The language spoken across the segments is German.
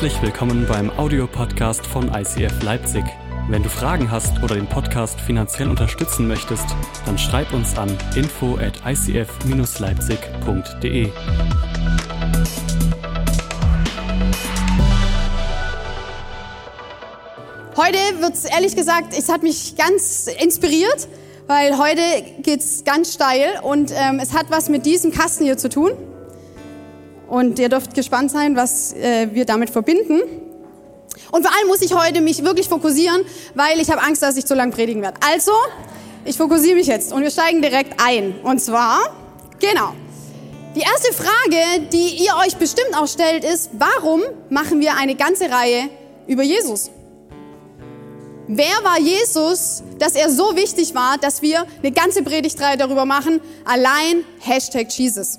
Herzlich willkommen beim Audiopodcast von ICF Leipzig. Wenn du Fragen hast oder den Podcast finanziell unterstützen möchtest, dann schreib uns an info at icf-leipzig.de. Heute wird es ehrlich gesagt, es hat mich ganz inspiriert, weil heute geht es ganz steil und ähm, es hat was mit diesem Kasten hier zu tun. Und ihr dürft gespannt sein, was äh, wir damit verbinden. Und vor allem muss ich heute mich wirklich fokussieren, weil ich habe Angst, dass ich zu lang predigen werde. Also, ich fokussiere mich jetzt und wir steigen direkt ein. Und zwar, genau. Die erste Frage, die ihr euch bestimmt auch stellt, ist, warum machen wir eine ganze Reihe über Jesus? Wer war Jesus, dass er so wichtig war, dass wir eine ganze Predigtreihe darüber machen? Allein Hashtag Jesus.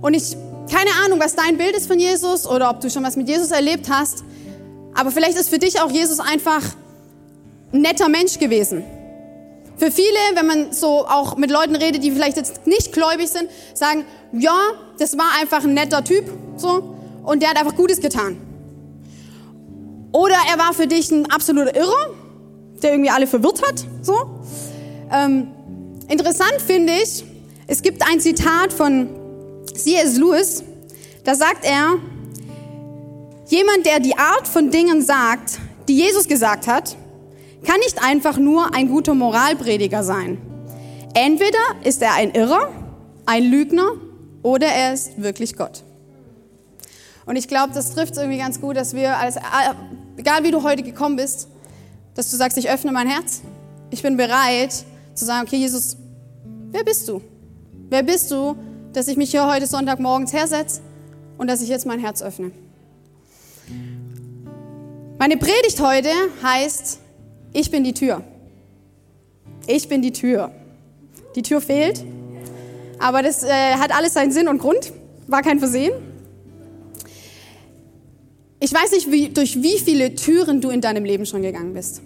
Und ich keine Ahnung, was dein Bild ist von Jesus oder ob du schon was mit Jesus erlebt hast. Aber vielleicht ist für dich auch Jesus einfach ein netter Mensch gewesen. Für viele, wenn man so auch mit Leuten redet, die vielleicht jetzt nicht gläubig sind, sagen, ja, das war einfach ein netter Typ, so, und der hat einfach Gutes getan. Oder er war für dich ein absoluter Irrer, der irgendwie alle verwirrt hat, so. Ähm, interessant finde ich, es gibt ein Zitat von C.S. Lewis, da sagt er, jemand, der die Art von Dingen sagt, die Jesus gesagt hat, kann nicht einfach nur ein guter Moralprediger sein. Entweder ist er ein Irrer, ein Lügner oder er ist wirklich Gott. Und ich glaube, das trifft irgendwie ganz gut, dass wir, als, egal wie du heute gekommen bist, dass du sagst, ich öffne mein Herz. Ich bin bereit zu sagen, okay, Jesus, wer bist du? Wer bist du, dass ich mich hier heute Sonntagmorgens hersetze und dass ich jetzt mein Herz öffne. Meine Predigt heute heißt, ich bin die Tür. Ich bin die Tür. Die Tür fehlt, aber das äh, hat alles seinen Sinn und Grund, war kein Versehen. Ich weiß nicht, wie, durch wie viele Türen du in deinem Leben schon gegangen bist.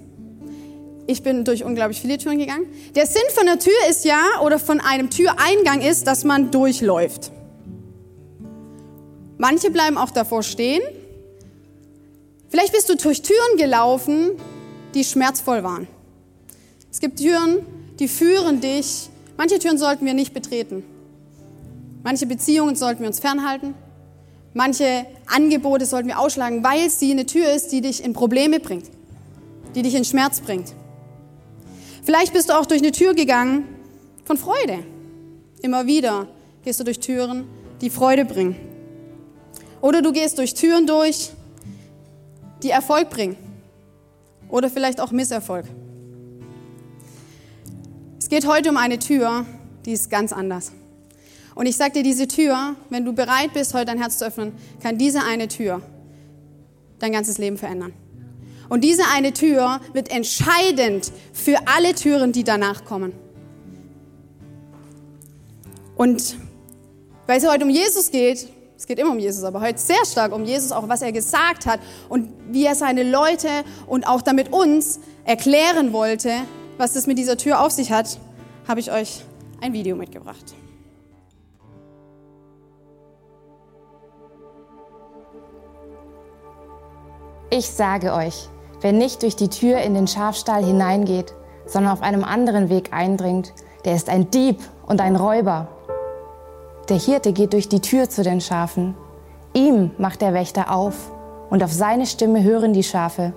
Ich bin durch unglaublich viele Türen gegangen. Der Sinn von der Tür ist ja, oder von einem Türeingang ist, dass man durchläuft. Manche bleiben auch davor stehen. Vielleicht bist du durch Türen gelaufen, die schmerzvoll waren. Es gibt Türen, die führen dich. Manche Türen sollten wir nicht betreten. Manche Beziehungen sollten wir uns fernhalten. Manche Angebote sollten wir ausschlagen, weil sie eine Tür ist, die dich in Probleme bringt, die dich in Schmerz bringt. Vielleicht bist du auch durch eine Tür gegangen von Freude. Immer wieder gehst du durch Türen, die Freude bringen. Oder du gehst durch Türen durch, die Erfolg bringen. Oder vielleicht auch Misserfolg. Es geht heute um eine Tür, die ist ganz anders. Und ich sage dir, diese Tür, wenn du bereit bist, heute dein Herz zu öffnen, kann diese eine Tür dein ganzes Leben verändern. Und diese eine Tür wird entscheidend für alle Türen, die danach kommen. Und weil es heute um Jesus geht, es geht immer um Jesus, aber heute sehr stark um Jesus, auch was er gesagt hat und wie er seine Leute und auch damit uns erklären wollte, was es mit dieser Tür auf sich hat, habe ich euch ein Video mitgebracht. Ich sage euch, Wer nicht durch die Tür in den Schafstall hineingeht, sondern auf einem anderen Weg eindringt, der ist ein Dieb und ein Räuber. Der Hirte geht durch die Tür zu den Schafen. Ihm macht der Wächter auf und auf seine Stimme hören die Schafe.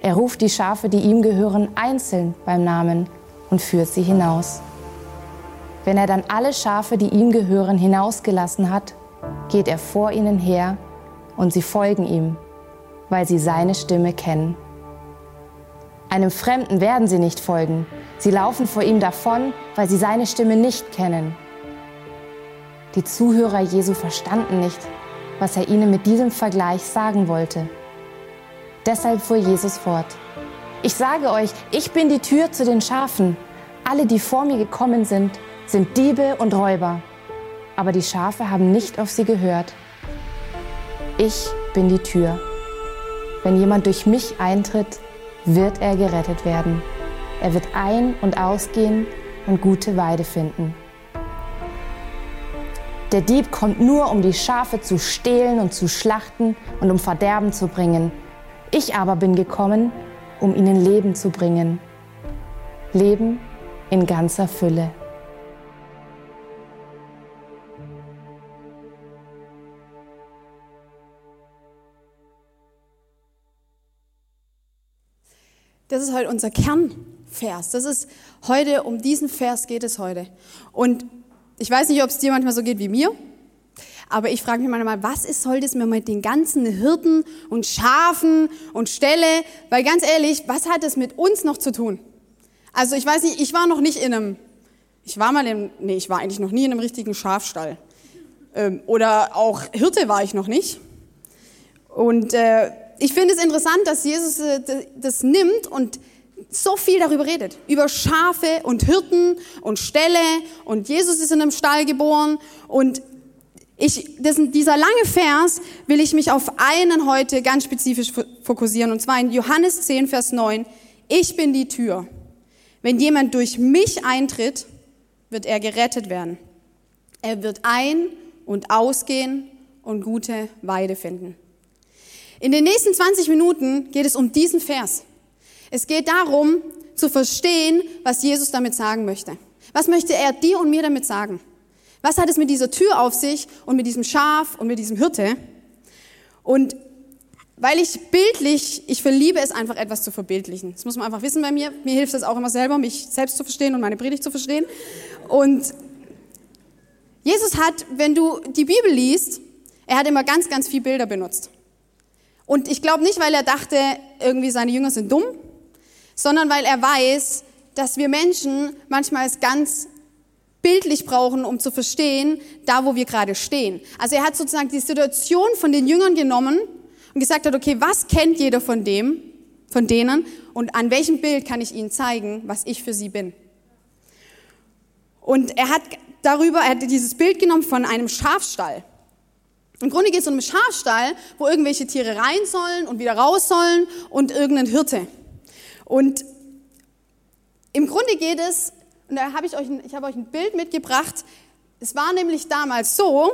Er ruft die Schafe, die ihm gehören, einzeln beim Namen und führt sie hinaus. Wenn er dann alle Schafe, die ihm gehören, hinausgelassen hat, geht er vor ihnen her und sie folgen ihm weil sie seine Stimme kennen. Einem Fremden werden sie nicht folgen. Sie laufen vor ihm davon, weil sie seine Stimme nicht kennen. Die Zuhörer Jesu verstanden nicht, was er ihnen mit diesem Vergleich sagen wollte. Deshalb fuhr Jesus fort. Ich sage euch, ich bin die Tür zu den Schafen. Alle, die vor mir gekommen sind, sind Diebe und Räuber. Aber die Schafe haben nicht auf sie gehört. Ich bin die Tür. Wenn jemand durch mich eintritt, wird er gerettet werden. Er wird ein- und ausgehen und gute Weide finden. Der Dieb kommt nur, um die Schafe zu stehlen und zu schlachten und um Verderben zu bringen. Ich aber bin gekommen, um ihnen Leben zu bringen. Leben in ganzer Fülle. Das ist heute unser Kernvers. Das ist heute, um diesen Vers geht es heute. Und ich weiß nicht, ob es dir manchmal so geht wie mir, aber ich frage mich manchmal, was ist, soll das mir mit den ganzen Hirten und Schafen und Ställe? Weil ganz ehrlich, was hat das mit uns noch zu tun? Also ich weiß nicht, ich war noch nicht in einem, ich war mal in, nee, ich war eigentlich noch nie in einem richtigen Schafstall. Ähm, oder auch Hirte war ich noch nicht. Und äh, ich finde es interessant, dass Jesus äh, das nimmt und so viel darüber redet. Über Schafe und Hirten und Ställe und Jesus ist in einem Stall geboren und ich, das, dieser lange Vers will ich mich auf einen heute ganz spezifisch fokussieren und zwar in Johannes 10, Vers 9. Ich bin die Tür. Wenn jemand durch mich eintritt, wird er gerettet werden. Er wird ein- und ausgehen und gute Weide finden. In den nächsten 20 Minuten geht es um diesen Vers. Es geht darum, zu verstehen, was Jesus damit sagen möchte. Was möchte er dir und mir damit sagen? Was hat es mit dieser Tür auf sich und mit diesem Schaf und mit diesem Hirte? Und weil ich bildlich, ich verliebe es einfach etwas zu verbildlichen. Das muss man einfach wissen bei mir. Mir hilft es auch immer selber, mich selbst zu verstehen und meine Predigt zu verstehen. Und Jesus hat, wenn du die Bibel liest, er hat immer ganz, ganz viel Bilder benutzt. Und ich glaube nicht, weil er dachte, irgendwie seine Jünger sind dumm, sondern weil er weiß, dass wir Menschen manchmal es ganz bildlich brauchen, um zu verstehen, da wo wir gerade stehen. Also er hat sozusagen die Situation von den Jüngern genommen und gesagt hat, okay, was kennt jeder von dem, von denen und an welchem Bild kann ich ihnen zeigen, was ich für sie bin. Und er hat darüber, er hat dieses Bild genommen von einem Schafstall. Im Grunde geht es um einen Schafstall, wo irgendwelche Tiere rein sollen und wieder raus sollen und irgendein Hirte. Und im Grunde geht es, und da habe ich euch, ich habe euch ein Bild mitgebracht. Es war nämlich damals so,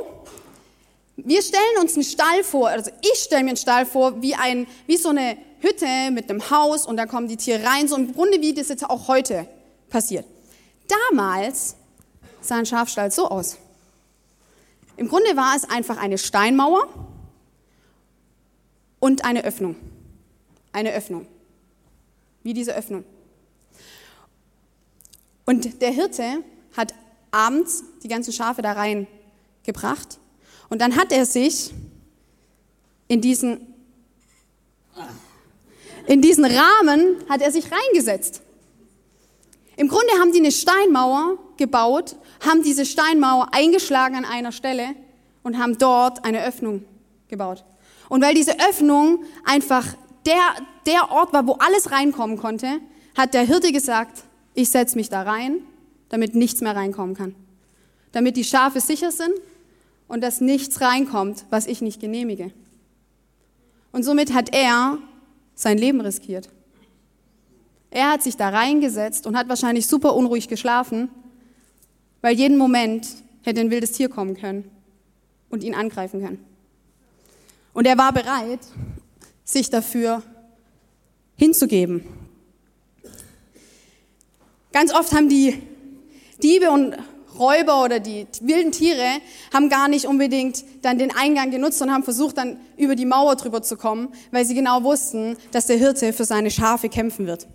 wir stellen uns einen Stall vor, also ich stelle mir einen Stall vor, wie ein, wie so eine Hütte mit einem Haus und da kommen die Tiere rein, so im Grunde wie das jetzt auch heute passiert. Damals sah ein Schafstall so aus. Im Grunde war es einfach eine Steinmauer und eine Öffnung. Eine Öffnung. Wie diese Öffnung. Und der Hirte hat abends die ganzen Schafe da reingebracht. Und dann hat er sich in diesen, in diesen Rahmen hat er sich reingesetzt. Im Grunde haben die eine Steinmauer gebaut, haben diese Steinmauer eingeschlagen an einer Stelle und haben dort eine Öffnung gebaut. Und weil diese Öffnung einfach der, der Ort war, wo alles reinkommen konnte, hat der Hirte gesagt, ich setze mich da rein, damit nichts mehr reinkommen kann. Damit die Schafe sicher sind und dass nichts reinkommt, was ich nicht genehmige. Und somit hat er sein Leben riskiert. Er hat sich da reingesetzt und hat wahrscheinlich super unruhig geschlafen, weil jeden Moment hätte ein wildes Tier kommen können und ihn angreifen können. Und er war bereit, sich dafür hinzugeben. Ganz oft haben die Diebe und Räuber oder die wilden Tiere haben gar nicht unbedingt dann den Eingang genutzt und haben versucht, dann über die Mauer drüber zu kommen, weil sie genau wussten, dass der Hirte für seine Schafe kämpfen wird.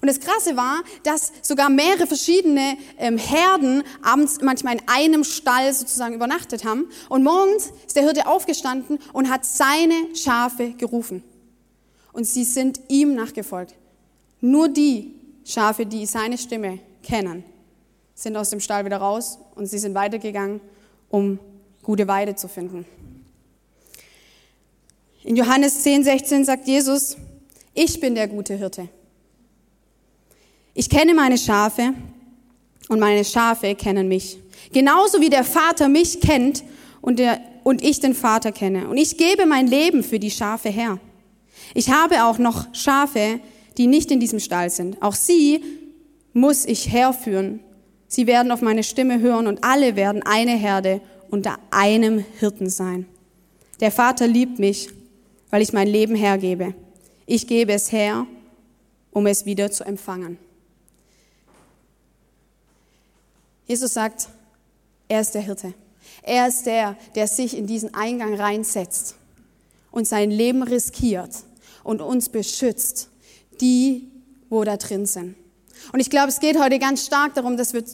Und das Krasse war, dass sogar mehrere verschiedene ähm, Herden abends manchmal in einem Stall sozusagen übernachtet haben. Und morgens ist der Hirte aufgestanden und hat seine Schafe gerufen. Und sie sind ihm nachgefolgt. Nur die Schafe, die seine Stimme kennen, sind aus dem Stall wieder raus und sie sind weitergegangen, um gute Weide zu finden. In Johannes 10, 16 sagt Jesus, ich bin der gute Hirte. Ich kenne meine Schafe und meine Schafe kennen mich. Genauso wie der Vater mich kennt und, der, und ich den Vater kenne. Und ich gebe mein Leben für die Schafe her. Ich habe auch noch Schafe, die nicht in diesem Stall sind. Auch sie muss ich herführen. Sie werden auf meine Stimme hören und alle werden eine Herde unter einem Hirten sein. Der Vater liebt mich, weil ich mein Leben hergebe. Ich gebe es her, um es wieder zu empfangen. Jesus sagt, er ist der Hirte. Er ist der, der sich in diesen Eingang reinsetzt und sein Leben riskiert und uns beschützt, die, wo da drin sind. Und ich glaube, es geht heute ganz stark darum, dass wir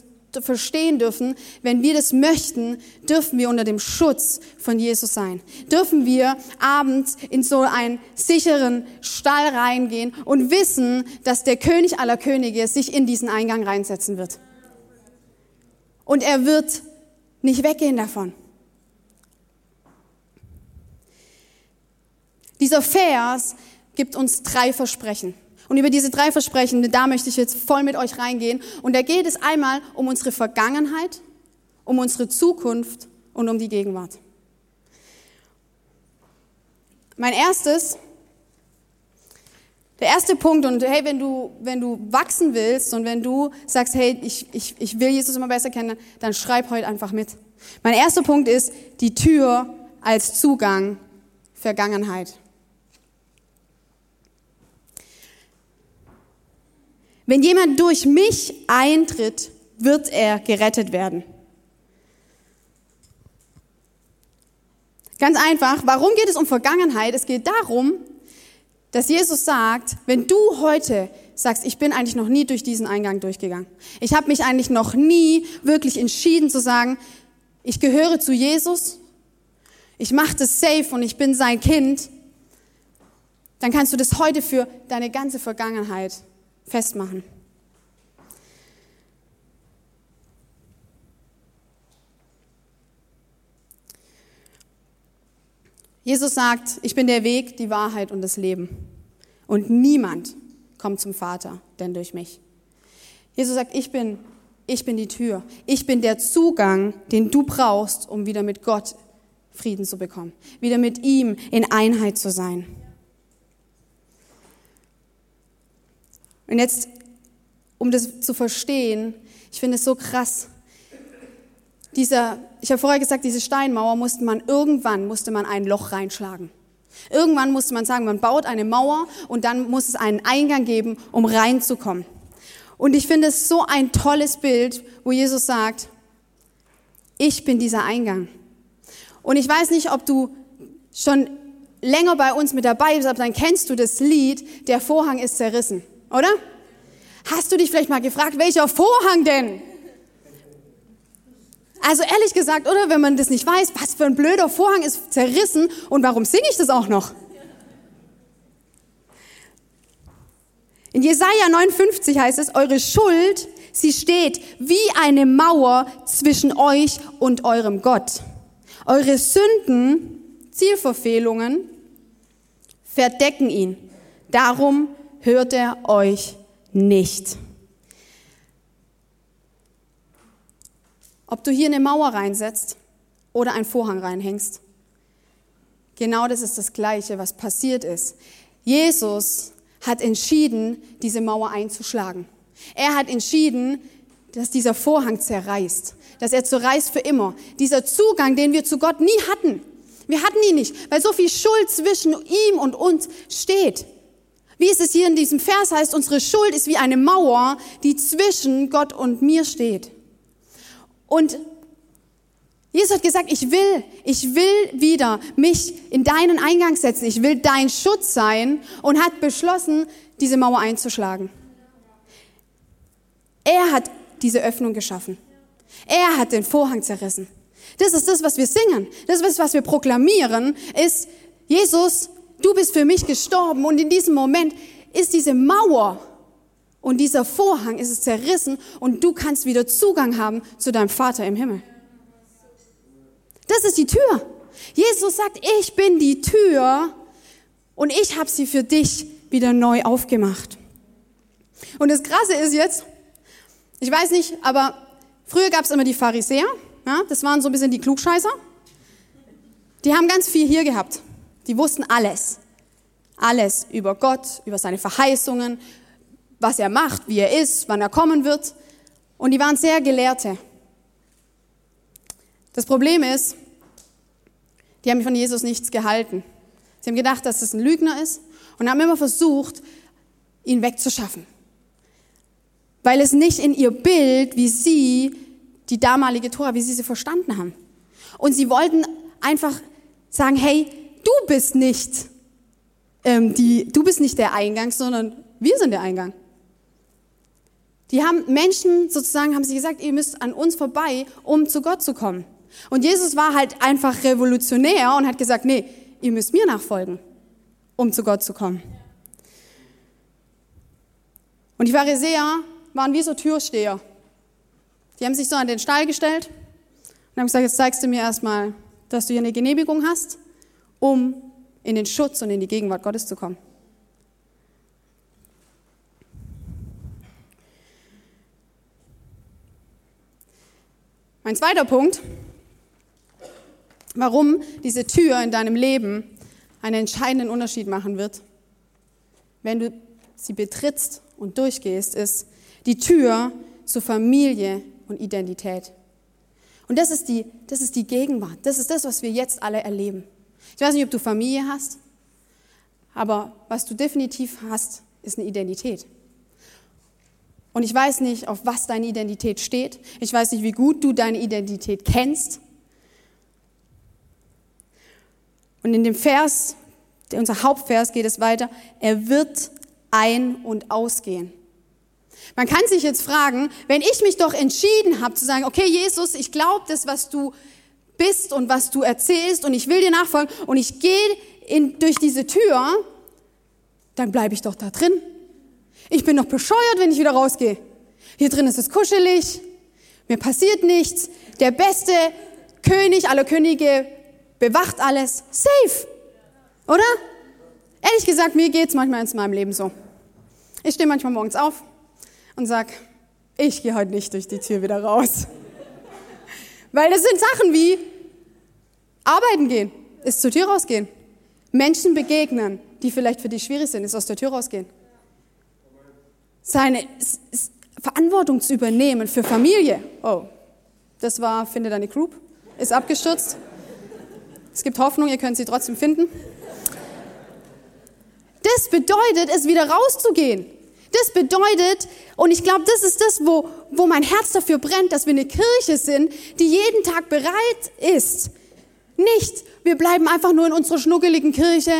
verstehen dürfen, wenn wir das möchten, dürfen wir unter dem Schutz von Jesus sein. Dürfen wir abends in so einen sicheren Stall reingehen und wissen, dass der König aller Könige sich in diesen Eingang reinsetzen wird. Und er wird nicht weggehen davon. Dieser Vers gibt uns drei Versprechen. Und über diese drei Versprechen, da möchte ich jetzt voll mit euch reingehen. Und da geht es einmal um unsere Vergangenheit, um unsere Zukunft und um die Gegenwart. Mein erstes, der erste Punkt, und hey, wenn du, wenn du wachsen willst und wenn du sagst, hey, ich, ich, ich will Jesus immer besser kennen, dann schreib heute einfach mit. Mein erster Punkt ist die Tür als Zugang Vergangenheit. Wenn jemand durch mich eintritt, wird er gerettet werden. Ganz einfach, warum geht es um Vergangenheit? Es geht darum, dass Jesus sagt, wenn du heute sagst, ich bin eigentlich noch nie durch diesen Eingang durchgegangen. Ich habe mich eigentlich noch nie wirklich entschieden zu sagen, ich gehöre zu Jesus, ich mache das safe und ich bin sein Kind, dann kannst du das heute für deine ganze Vergangenheit festmachen. Jesus sagt, ich bin der Weg, die Wahrheit und das Leben. Und niemand kommt zum Vater, denn durch mich. Jesus sagt, ich bin, ich bin die Tür. Ich bin der Zugang, den du brauchst, um wieder mit Gott Frieden zu bekommen. Wieder mit ihm in Einheit zu sein. Und jetzt, um das zu verstehen, ich finde es so krass. Dieser, ich habe vorher gesagt, diese Steinmauer musste man irgendwann musste man ein Loch reinschlagen. Irgendwann musste man sagen, man baut eine Mauer und dann muss es einen Eingang geben, um reinzukommen. Und ich finde es so ein tolles Bild, wo Jesus sagt, ich bin dieser Eingang. Und ich weiß nicht, ob du schon länger bei uns mit dabei bist, aber dann kennst du das Lied, der Vorhang ist zerrissen oder? Hast du dich vielleicht mal gefragt, welcher Vorhang denn? Also ehrlich gesagt, oder wenn man das nicht weiß, was für ein blöder Vorhang ist zerrissen und warum singe ich das auch noch? In Jesaja 59 heißt es, eure Schuld, sie steht wie eine Mauer zwischen euch und eurem Gott. Eure Sünden, Zielverfehlungen, verdecken ihn. Darum hört er euch nicht. Ob du hier eine Mauer reinsetzt oder einen Vorhang reinhängst, genau das ist das Gleiche, was passiert ist. Jesus hat entschieden, diese Mauer einzuschlagen. Er hat entschieden, dass dieser Vorhang zerreißt, dass er zerreißt für immer. Dieser Zugang, den wir zu Gott nie hatten. Wir hatten ihn nicht, weil so viel Schuld zwischen ihm und uns steht. Wie es hier in diesem Vers heißt, unsere Schuld ist wie eine Mauer, die zwischen Gott und mir steht. Und Jesus hat gesagt, ich will, ich will wieder mich in deinen Eingang setzen. Ich will dein Schutz sein und hat beschlossen, diese Mauer einzuschlagen. Er hat diese Öffnung geschaffen. Er hat den Vorhang zerrissen. Das ist das, was wir singen. Das ist, was wir proklamieren, ist, Jesus du bist für mich gestorben und in diesem Moment ist diese Mauer und dieser Vorhang ist zerrissen und du kannst wieder Zugang haben zu deinem Vater im Himmel. Das ist die Tür. Jesus sagt, ich bin die Tür und ich habe sie für dich wieder neu aufgemacht. Und das Krasse ist jetzt, ich weiß nicht, aber früher gab es immer die Pharisäer, ja, das waren so ein bisschen die Klugscheißer. Die haben ganz viel hier gehabt. Die wussten alles. Alles über Gott, über seine Verheißungen, was er macht, wie er ist, wann er kommen wird. Und die waren sehr Gelehrte. Das Problem ist, die haben von Jesus nichts gehalten. Sie haben gedacht, dass es ein Lügner ist und haben immer versucht, ihn wegzuschaffen. Weil es nicht in ihr Bild, wie sie die damalige Tora, wie sie sie verstanden haben. Und sie wollten einfach sagen, hey, du bist nicht ähm, die, du bist nicht der Eingang, sondern wir sind der Eingang. Die haben Menschen sozusagen, haben sie gesagt, ihr müsst an uns vorbei, um zu Gott zu kommen. Und Jesus war halt einfach revolutionär und hat gesagt, nee, ihr müsst mir nachfolgen, um zu Gott zu kommen. Und die Pharisäer waren wie so Türsteher. Die haben sich so an den Stall gestellt und haben gesagt, jetzt zeigst du mir erstmal, dass du hier eine Genehmigung hast, um in den Schutz und in die Gegenwart Gottes zu kommen. Mein zweiter Punkt, warum diese Tür in deinem Leben einen entscheidenden Unterschied machen wird, wenn du sie betrittst und durchgehst, ist die Tür zur Familie und Identität. Und das ist die, das ist die Gegenwart. Das ist das, was wir jetzt alle erleben. Ich weiß nicht, ob du Familie hast, aber was du definitiv hast, ist eine Identität. Und ich weiß nicht, auf was deine Identität steht. Ich weiß nicht, wie gut du deine Identität kennst. Und in dem Vers, unser Hauptvers geht es weiter, er wird ein- und ausgehen. Man kann sich jetzt fragen, wenn ich mich doch entschieden habe zu sagen, okay Jesus, ich glaube das, was du bist und was du erzählst und ich will dir nachfolgen und ich gehe durch diese Tür, dann bleibe ich doch da drin. Ich bin doch bescheuert, wenn ich wieder rausgehe. Hier drin ist es kuschelig, mir passiert nichts. Der beste König aller Könige bewacht alles. Safe. Oder? Ehrlich gesagt, mir geht's manchmal in meinem Leben so. Ich stehe manchmal morgens auf und sag, ich gehe heute nicht durch die Tür wieder raus. Weil das sind Sachen wie arbeiten gehen, ist zur Tür rausgehen. Menschen begegnen, die vielleicht für dich schwierig sind, ist aus der Tür rausgehen. Seine Verantwortung zu übernehmen für Familie. Oh, das war, finde deine Group, ist abgestürzt. Es gibt Hoffnung, ihr könnt sie trotzdem finden. Das bedeutet, es wieder rauszugehen. Das bedeutet, und ich glaube, das ist das, wo, wo mein Herz dafür brennt, dass wir eine Kirche sind, die jeden Tag bereit ist. Nicht, wir bleiben einfach nur in unserer schnuckeligen Kirche.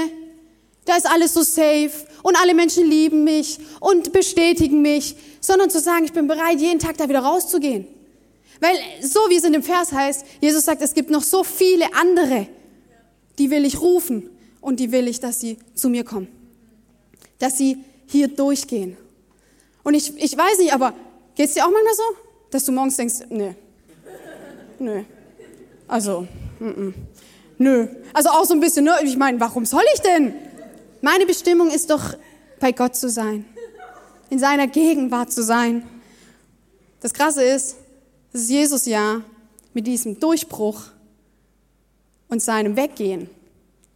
Da ist alles so safe und alle Menschen lieben mich und bestätigen mich, sondern zu sagen, ich bin bereit, jeden Tag da wieder rauszugehen. Weil so wie es in dem Vers heißt, Jesus sagt, es gibt noch so viele andere, die will ich rufen und die will ich, dass sie zu mir kommen. Dass sie hier durchgehen. Und ich, ich weiß nicht, aber geht es dir auch manchmal so, dass du morgens denkst, nö, nö, also, mm -mm. nö. Also auch so ein bisschen, ne? ich meine, warum soll ich denn? Meine Bestimmung ist doch, bei Gott zu sein, in seiner Gegenwart zu sein. Das Krasse ist, dass Jesus ja mit diesem Durchbruch und seinem Weggehen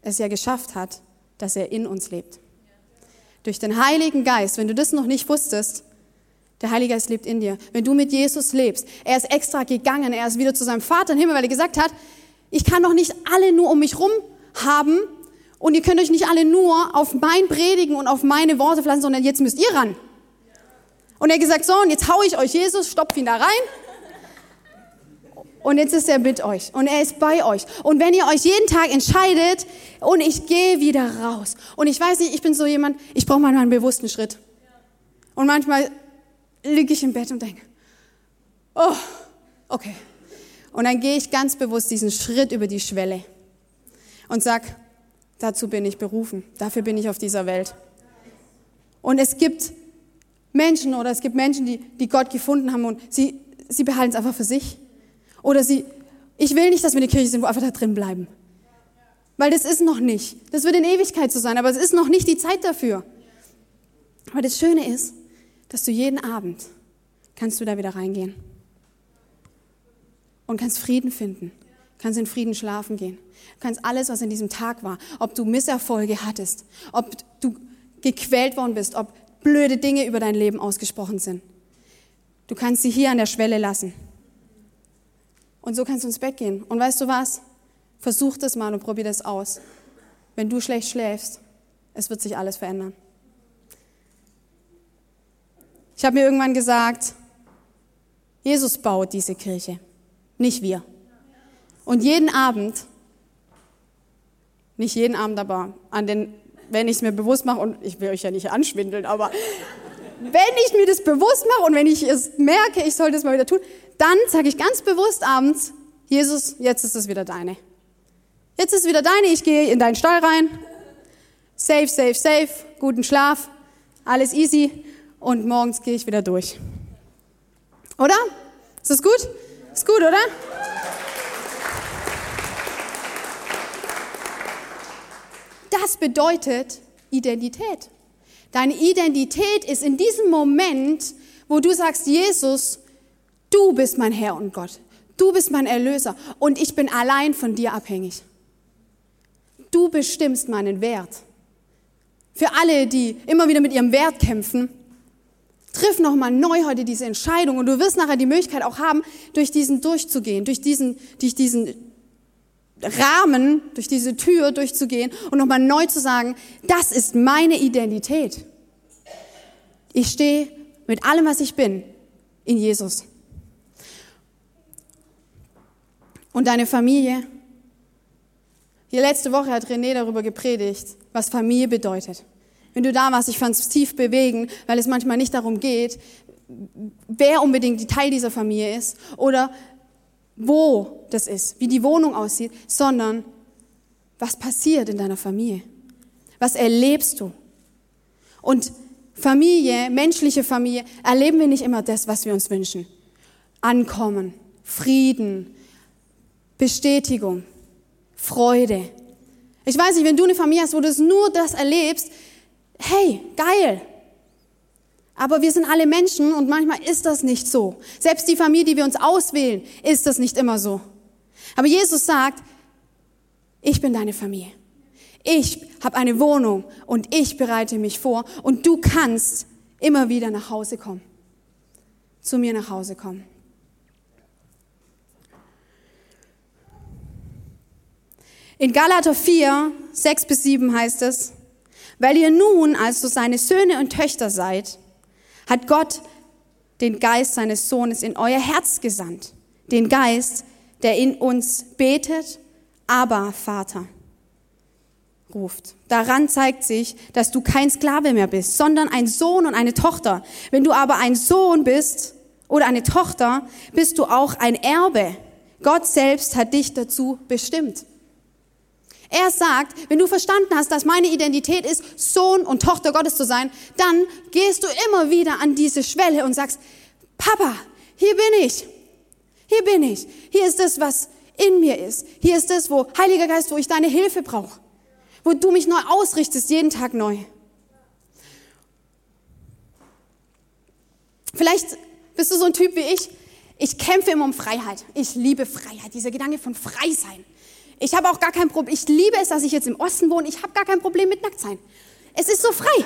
es ja geschafft hat, dass er in uns lebt durch den Heiligen Geist, wenn du das noch nicht wusstest, der Heilige Geist lebt in dir. Wenn du mit Jesus lebst, er ist extra gegangen, er ist wieder zu seinem Vater im Himmel, weil er gesagt hat, ich kann doch nicht alle nur um mich rum haben und ihr könnt euch nicht alle nur auf mein Predigen und auf meine Worte verlassen, sondern jetzt müsst ihr ran. Und er hat gesagt, so, und jetzt hau ich euch Jesus, stopf ihn da rein und jetzt ist er mit euch und er ist bei euch. Und wenn ihr euch jeden Tag entscheidet und ich gehe wieder raus. Und ich weiß nicht, ich bin so jemand, ich brauche manchmal einen bewussten Schritt. Und manchmal liege ich im Bett und denke, oh, okay. Und dann gehe ich ganz bewusst diesen Schritt über die Schwelle und sag, dazu bin ich berufen, dafür bin ich auf dieser Welt. Und es gibt Menschen oder es gibt Menschen, die, die Gott gefunden haben und sie, sie behalten es einfach für sich. Oder sie, ich will nicht, dass wir eine Kirche sind, wo einfach da drin bleiben. Weil das ist noch nicht. Das wird in Ewigkeit so sein, aber es ist noch nicht die Zeit dafür. Aber das Schöne ist, dass du jeden Abend kannst du da wieder reingehen. Und kannst Frieden finden. Kannst in Frieden schlafen gehen. Kannst alles, was in diesem Tag war, ob du Misserfolge hattest, ob du gequält worden bist, ob blöde Dinge über dein Leben ausgesprochen sind. Du kannst sie hier an der Schwelle lassen Und so kannst du ins Bett gehen. Und weißt du was? Versuch das mal und probier das aus. Wenn du schlecht schläfst, es wird sich alles verändern. Ich habe mir irgendwann gesagt, Jesus baut diese Kirche, nicht wir. Und jeden Abend, nicht jeden Abend, aber an den, wenn ich es mir bewusst mache, und ich will euch ja nicht anschwindeln, aber wenn ich mir das bewusst mache und wenn ich es merke, ich sollte es mal wieder tun, dann sage ich ganz bewusst abends, Jesus, jetzt ist es wieder deine. Jetzt ist es wieder deine, ich gehe in deinen Stall rein. Safe, safe, safe, guten Schlaf, alles easy und morgens gehe ich wieder durch. Oder? Ist das gut? Ist gut, oder? Das bedeutet Identität. Deine Identität ist in diesem Moment, wo du sagst, Jesus, du bist mein Herr und Gott. Du bist mein Erlöser und ich bin allein von dir abhängig. Du bestimmst meinen Wert. Für alle, die immer wieder mit ihrem Wert kämpfen, triff nochmal neu heute diese Entscheidung und du wirst nachher die Möglichkeit auch haben, durch diesen durchzugehen, durch diesen, durch diesen Rahmen, durch diese Tür durchzugehen und nochmal neu zu sagen, das ist meine Identität. Ich stehe mit allem, was ich bin, in Jesus. Und deine Familie? Hier letzte Woche hat René darüber gepredigt, was Familie bedeutet. Wenn du da warst, ich fand es tief bewegend, weil es manchmal nicht darum geht, wer unbedingt Teil dieser Familie ist oder wo das ist, wie die Wohnung aussieht, sondern was passiert in deiner Familie? Was erlebst du? Und Familie, menschliche Familie, erleben wir nicht immer das, was wir uns wünschen. Ankommen, Frieden, Bestätigung, Freude. Ich weiß nicht, wenn du eine Familie hast, wo du nur das erlebst, hey, geil. Aber wir sind alle Menschen und manchmal ist das nicht so. Selbst die Familie, die wir uns auswählen, ist das nicht immer so. Aber Jesus sagt, ich bin deine Familie. Ich habe eine Wohnung und ich bereite mich vor und du kannst immer wieder nach Hause kommen. Zu mir nach Hause kommen. In Galater 4, 6 bis 7 heißt es, weil ihr nun also seine Söhne und Töchter seid, hat Gott den Geist seines Sohnes in euer Herz gesandt. Den Geist, der in uns betet, aber Vater ruft. Daran zeigt sich, dass du kein Sklave mehr bist, sondern ein Sohn und eine Tochter. Wenn du aber ein Sohn bist oder eine Tochter, bist du auch ein Erbe. Gott selbst hat dich dazu bestimmt. Er sagt, wenn du verstanden hast, dass meine Identität ist, Sohn und Tochter Gottes zu sein, dann gehst du immer wieder an diese Schwelle und sagst, Papa, hier bin ich. Hier bin ich. Hier ist das, was in mir ist. Hier ist das, wo, Heiliger Geist, wo ich deine Hilfe brauche. Wo du mich neu ausrichtest, jeden Tag neu. Vielleicht bist du so ein Typ wie ich. Ich kämpfe immer um Freiheit. Ich liebe Freiheit. Dieser Gedanke von frei sein. Ich habe auch gar kein Problem. Ich liebe es, dass ich jetzt im Osten wohne. Ich habe gar kein Problem mit Nacktsein. Es ist so frei.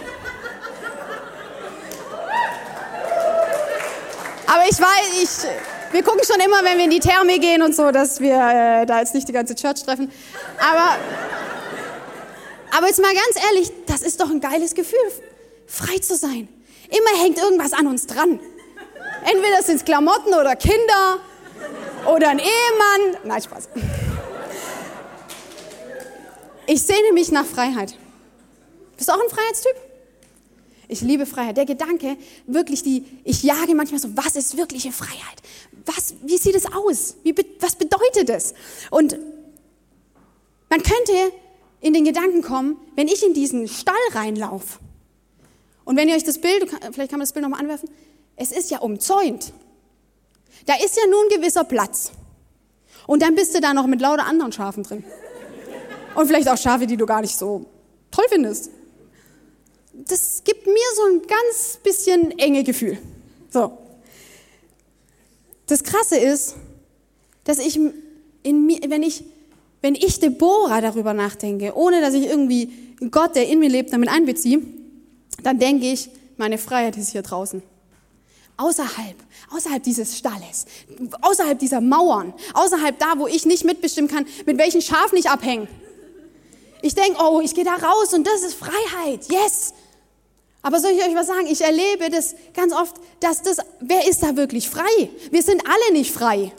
Aber ich weiß, ich, wir gucken schon immer, wenn wir in die Therme gehen und so, dass wir äh, da jetzt nicht die ganze Church treffen. Aber, aber jetzt mal ganz ehrlich, das ist doch ein geiles Gefühl, frei zu sein. Immer hängt irgendwas an uns dran. Entweder sind es Klamotten oder Kinder oder ein Ehemann. Nein, Spaß. Ich sehne mich nach Freiheit. Bist du auch ein Freiheitstyp? Ich liebe Freiheit. Der Gedanke, wirklich die, ich jage manchmal so, was ist wirkliche Freiheit? Was, wie sieht es aus? Wie, was bedeutet es? Und man könnte in den Gedanken kommen, wenn ich in diesen Stall reinlaufe. Und wenn ihr euch das Bild, vielleicht kann man das Bild nochmal anwerfen, es ist ja umzäunt. Da ist ja nun ein gewisser Platz. Und dann bist du da noch mit lauter anderen Schafen drin. Und vielleicht auch Schafe, die du gar nicht so toll findest das gibt mir so ein ganz bisschen enge Gefühl. So. Das Krasse ist, dass ich in mir, wenn ich, wenn ich Deborah darüber nachdenke, ohne dass ich irgendwie Gott, der in mir lebt, damit einbeziehe, dann denke ich, meine Freiheit ist hier draußen. außerhalb, außerhalb dieses Stalles, außerhalb dieser Mauern, außerhalb da, wo ich nicht mitbestimmen kann, mit welchen Schafen ich abhänge. Ich denke, oh, ich gehe da raus und das ist Freiheit. Yes. Aber soll ich euch was sagen? Ich erlebe das ganz oft, dass das, wer ist da wirklich frei? Wir sind alle nicht frei.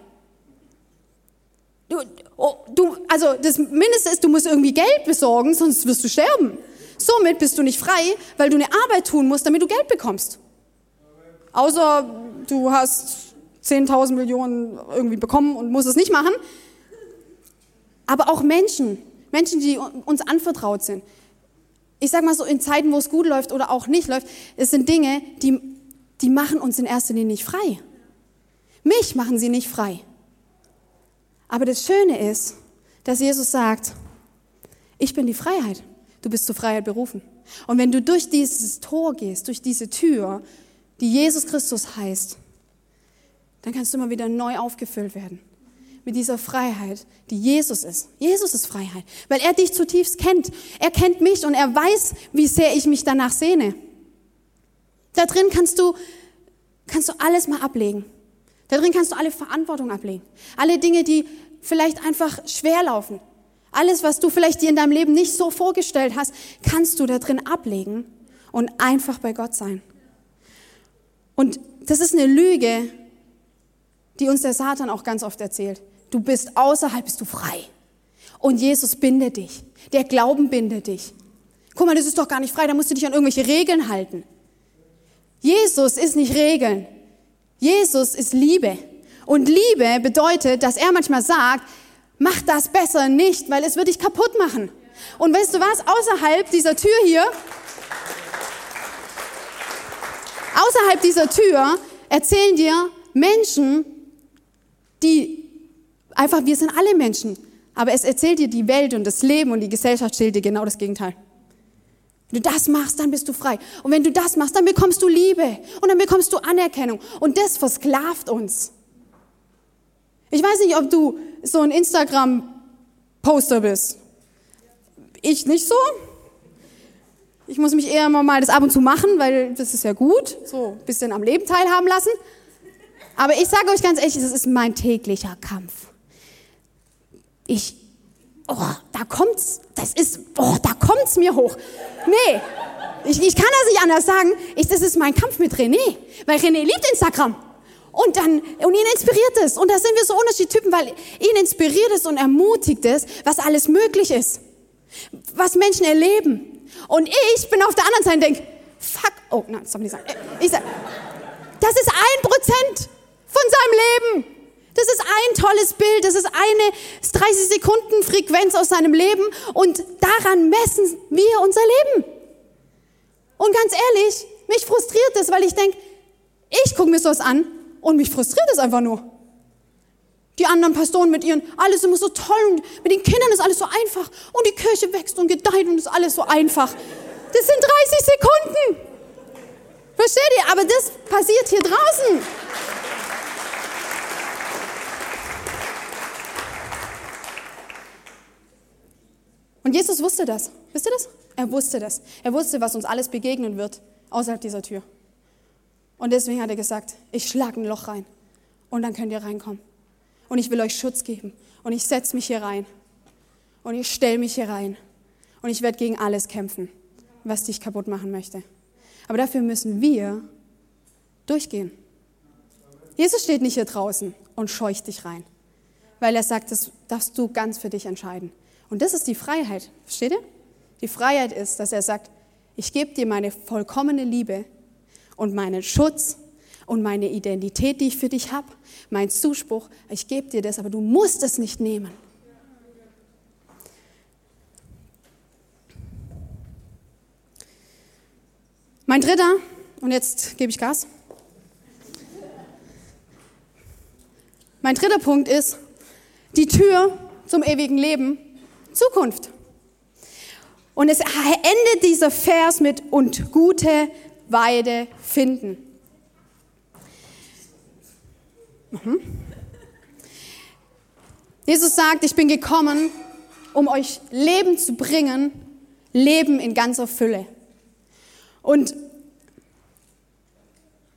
Du, oh, du, also das Mindeste ist, du musst irgendwie Geld besorgen, sonst wirst du sterben. Somit bist du nicht frei, weil du eine Arbeit tun musst, damit du Geld bekommst. Außer du hast 10.000 Millionen irgendwie bekommen und musst es nicht machen. Aber auch Menschen, Menschen, die uns anvertraut sind. Ich sag mal so, in Zeiten, wo es gut läuft oder auch nicht läuft, es sind Dinge, die, die machen uns in erster Linie nicht frei. Mich machen sie nicht frei. Aber das Schöne ist, dass Jesus sagt, ich bin die Freiheit. Du bist zur Freiheit berufen. Und wenn du durch dieses Tor gehst, durch diese Tür, die Jesus Christus heißt, dann kannst du immer wieder neu aufgefüllt werden. Mit dieser Freiheit, die Jesus ist. Jesus ist Freiheit, weil er dich zutiefst kennt. Er kennt mich und er weiß, wie sehr ich mich danach sehne. Da drin kannst du, kannst du alles mal ablegen. Da drin kannst du alle Verantwortung ablegen. Alle Dinge, die vielleicht einfach schwer laufen. Alles, was du vielleicht dir in deinem Leben nicht so vorgestellt hast, kannst du da drin ablegen und einfach bei Gott sein. Und das ist eine Lüge, die uns der Satan auch ganz oft erzählt. Du bist außerhalb, bist du frei. Und Jesus bindet dich. Der Glauben bindet dich. Guck mal, das ist doch gar nicht frei, da musst du dich an irgendwelche Regeln halten. Jesus ist nicht Regeln. Jesus ist Liebe. Und Liebe bedeutet, dass er manchmal sagt, mach das besser nicht, weil es wird dich kaputt machen. Und weißt du was? Außerhalb dieser Tür hier, außerhalb dieser Tür erzählen dir Menschen, die einfach, wir sind alle Menschen. Aber es erzählt dir die Welt und das Leben und die Gesellschaft erzählt dir genau das Gegenteil. Wenn du das machst, dann bist du frei. Und wenn du das machst, dann bekommst du Liebe und dann bekommst du Anerkennung. Und das versklavt uns. Ich weiß nicht, ob du so ein Instagram-Poster bist. Ich nicht so. Ich muss mich eher mal das ab und zu machen, weil das ist ja gut, so ein bisschen am Leben teilhaben lassen. Aber ich sage euch ganz ehrlich, das ist mein täglicher Kampf. Ich, oh, da kommt's, das ist, oh, da kommt's mir hoch. Nee, ich, ich kann das nicht anders sagen. Ich, das ist mein Kampf mit René, weil René liebt Instagram. Und dann, und ihn inspiriert es. Und da sind wir so unterschiedliche Typen, weil ihn inspiriert es und ermutigt es, was alles möglich ist. Was Menschen erleben. Und ich bin auf der anderen Seite und denke, fuck, oh, nein, das darf ich nicht. Ich sag, das ist ein Prozent von seinem Leben. Das ist ein tolles Bild, das ist eine 30 Sekunden Frequenz aus seinem Leben und daran messen wir unser Leben. Und ganz ehrlich, mich frustriert das, weil ich denke, ich gucke mir sowas an und mich frustriert es einfach nur. Die anderen Pastoren mit ihren, alles immer so toll und mit den Kindern ist alles so einfach und die Kirche wächst und gedeiht und ist alles so einfach. Das sind 30 Sekunden. Versteht ihr? Aber das passiert hier draußen. Und Jesus wusste das. Wisst ihr das? Er wusste das. Er wusste, was uns alles begegnen wird außerhalb dieser Tür. Und deswegen hat er gesagt, ich schlage ein Loch rein und dann könnt ihr reinkommen. Und ich will euch Schutz geben und ich setze mich hier rein und ich stelle mich hier rein und ich werde gegen alles kämpfen, was dich kaputt machen möchte. Aber dafür müssen wir durchgehen. Jesus steht nicht hier draußen und scheucht dich rein, weil er sagt, das darfst du ganz für dich entscheiden. Und das ist die Freiheit. Versteht ihr? Die Freiheit ist, dass er sagt, ich gebe dir meine vollkommene Liebe und meinen Schutz und meine Identität, die ich für dich habe, mein Zuspruch, ich gebe dir das, aber du musst es nicht nehmen. Mein dritter, und jetzt gebe ich Gas. Mein dritter Punkt ist die Tür zum ewigen Leben, Zukunft. Und es endet dieser Vers mit und gute Weide finden. Mhm. Jesus sagt, ich bin gekommen, um euch Leben zu bringen, Leben in ganzer Fülle. Und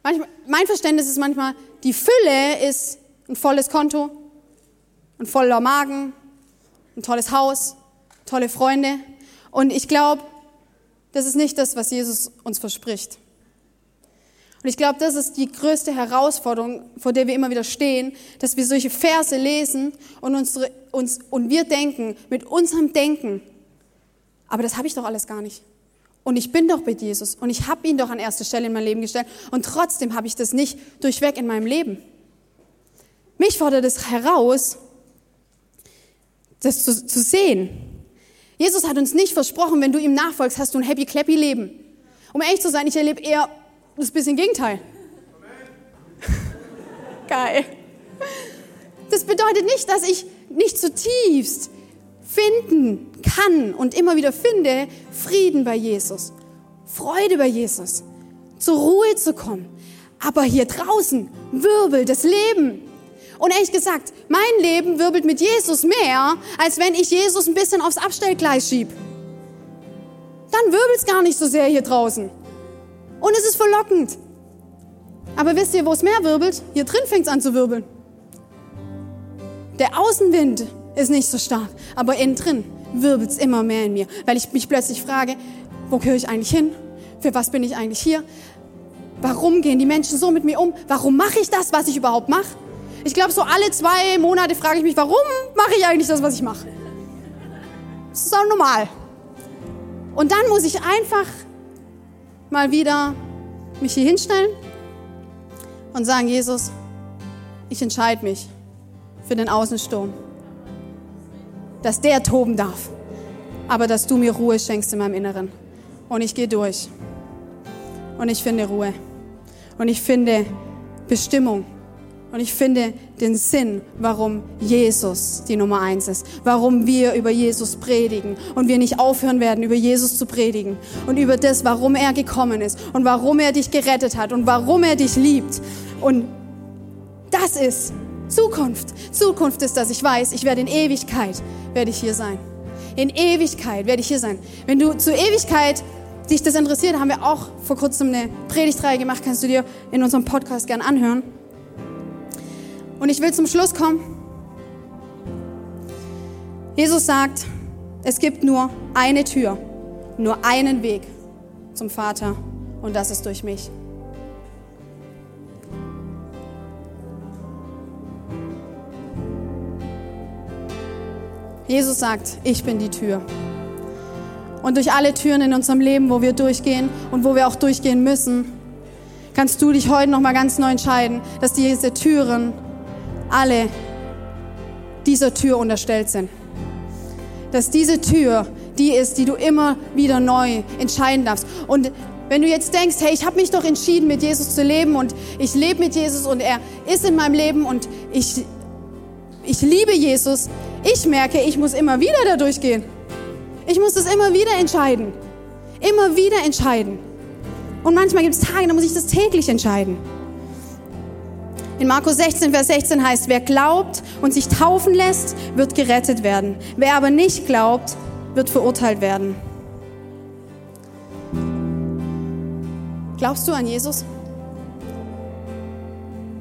Manchmal, mein Verständnis ist manchmal, die Fülle ist ein volles Konto, ein voller Magen, ein tolles Haus, tolle Freunde. Und ich glaube, das ist nicht das, was Jesus uns verspricht. Und ich glaube, das ist die größte Herausforderung, vor der wir immer wieder stehen, dass wir solche Verse lesen und, unsere, uns, und wir denken, mit unserem Denken, aber das habe ich doch alles gar nicht. Und ich bin doch mit Jesus und ich habe ihn doch an erste Stelle in mein Leben gestellt und trotzdem habe ich das nicht durchweg in meinem Leben. Mich fordert es heraus, das zu, zu sehen. Jesus hat uns nicht versprochen, wenn du ihm nachfolgst, hast du ein happy clappy Leben. Um ehrlich zu sein, ich erlebe eher das bisschen Gegenteil. Geil. Das bedeutet nicht, dass ich nicht zutiefst finden kann und immer wieder finde, Frieden bei Jesus, Freude bei Jesus, zur Ruhe zu kommen. Aber hier draußen wirbelt das Leben. Und ehrlich gesagt, mein Leben wirbelt mit Jesus mehr, als wenn ich Jesus ein bisschen aufs Abstellgleis schieb. Dann wirbelt es gar nicht so sehr hier draußen. Und es ist verlockend. Aber wisst ihr, wo es mehr wirbelt? Hier drin fängt es an zu wirbeln. Der Außenwind ist nicht so stark, aber innen drin wirbelt es immer mehr in mir, weil ich mich plötzlich frage, wo gehöre ich eigentlich hin? Für was bin ich eigentlich hier? Warum gehen die Menschen so mit mir um? Warum mache ich das, was ich überhaupt mache? Ich glaube, so alle zwei Monate frage ich mich, warum mache ich eigentlich das, was ich mache? Das ist auch normal. Und dann muss ich einfach mal wieder mich hier hinstellen und sagen, Jesus, ich entscheide mich für den Außensturm. Dass der toben darf, aber dass du mir Ruhe schenkst in meinem Inneren. Und ich gehe durch. Und ich finde Ruhe. Und ich finde Bestimmung. Und ich finde den Sinn, warum Jesus die Nummer eins ist, warum wir über Jesus predigen und wir nicht aufhören werden, über Jesus zu predigen und über das, warum er gekommen ist und warum er dich gerettet hat und warum er dich liebt. Und das ist Zukunft. Zukunft ist, dass ich weiß, ich werde in Ewigkeit, werde ich hier sein. In Ewigkeit werde ich hier sein. Wenn du zur Ewigkeit dich das interessiert, haben wir auch vor kurzem eine Predigtreihe gemacht, kannst du dir in unserem Podcast gern anhören. Und ich will zum Schluss kommen. Jesus sagt, es gibt nur eine Tür, nur einen Weg zum Vater und das ist durch mich. Jesus sagt, ich bin die Tür. Und durch alle Türen in unserem Leben, wo wir durchgehen und wo wir auch durchgehen müssen, kannst du dich heute noch mal ganz neu entscheiden, dass diese Türen alle dieser Tür unterstellt sind. Dass diese Tür die ist, die du immer wieder neu entscheiden darfst. Und wenn du jetzt denkst, hey, ich habe mich doch entschieden, mit Jesus zu leben und ich lebe mit Jesus und er ist in meinem Leben und ich, ich liebe Jesus, ich merke, ich muss immer wieder da durchgehen. Ich muss das immer wieder entscheiden. Immer wieder entscheiden. Und manchmal gibt es Tage, da muss ich das täglich entscheiden. In Markus 16, Vers 16 heißt, wer glaubt und sich taufen lässt, wird gerettet werden. Wer aber nicht glaubt, wird verurteilt werden. Glaubst du an Jesus?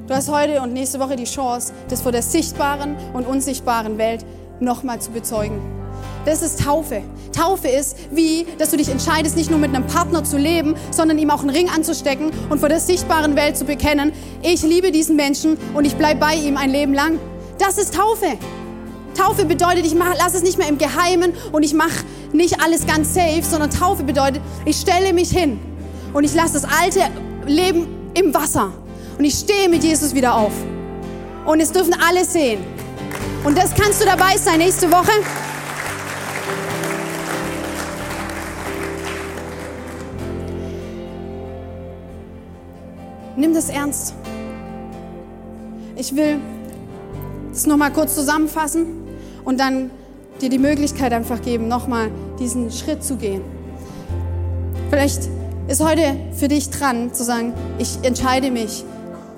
Du hast heute und nächste Woche die Chance, das vor der sichtbaren und unsichtbaren Welt nochmal zu bezeugen. Das ist Taufe. Taufe ist wie, dass du dich entscheidest, nicht nur mit einem Partner zu leben, sondern ihm auch einen Ring anzustecken und vor der sichtbaren Welt zu bekennen, ich liebe diesen Menschen und ich bleibe bei ihm ein Leben lang. Das ist Taufe. Taufe bedeutet, ich lasse es nicht mehr im Geheimen und ich mache nicht alles ganz safe, sondern Taufe bedeutet, ich stelle mich hin und ich lasse das alte Leben im Wasser und ich stehe mit Jesus wieder auf. Und es dürfen alle sehen. Und das kannst du dabei sein nächste Woche. Nimm das ernst. Ich will das nochmal kurz zusammenfassen und dann dir die Möglichkeit einfach geben, nochmal diesen Schritt zu gehen. Vielleicht ist heute für dich dran zu sagen, ich entscheide mich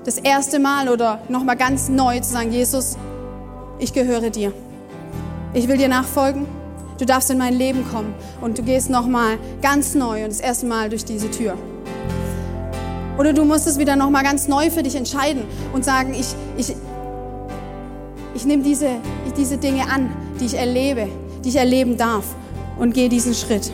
das erste Mal oder nochmal ganz neu zu sagen, Jesus, ich gehöre dir. Ich will dir nachfolgen. Du darfst in mein Leben kommen und du gehst nochmal ganz neu und das erste Mal durch diese Tür. Oder du musst es wieder nochmal ganz neu für dich entscheiden und sagen, ich, ich, ich nehme diese, diese Dinge an, die ich erlebe, die ich erleben darf und gehe diesen Schritt.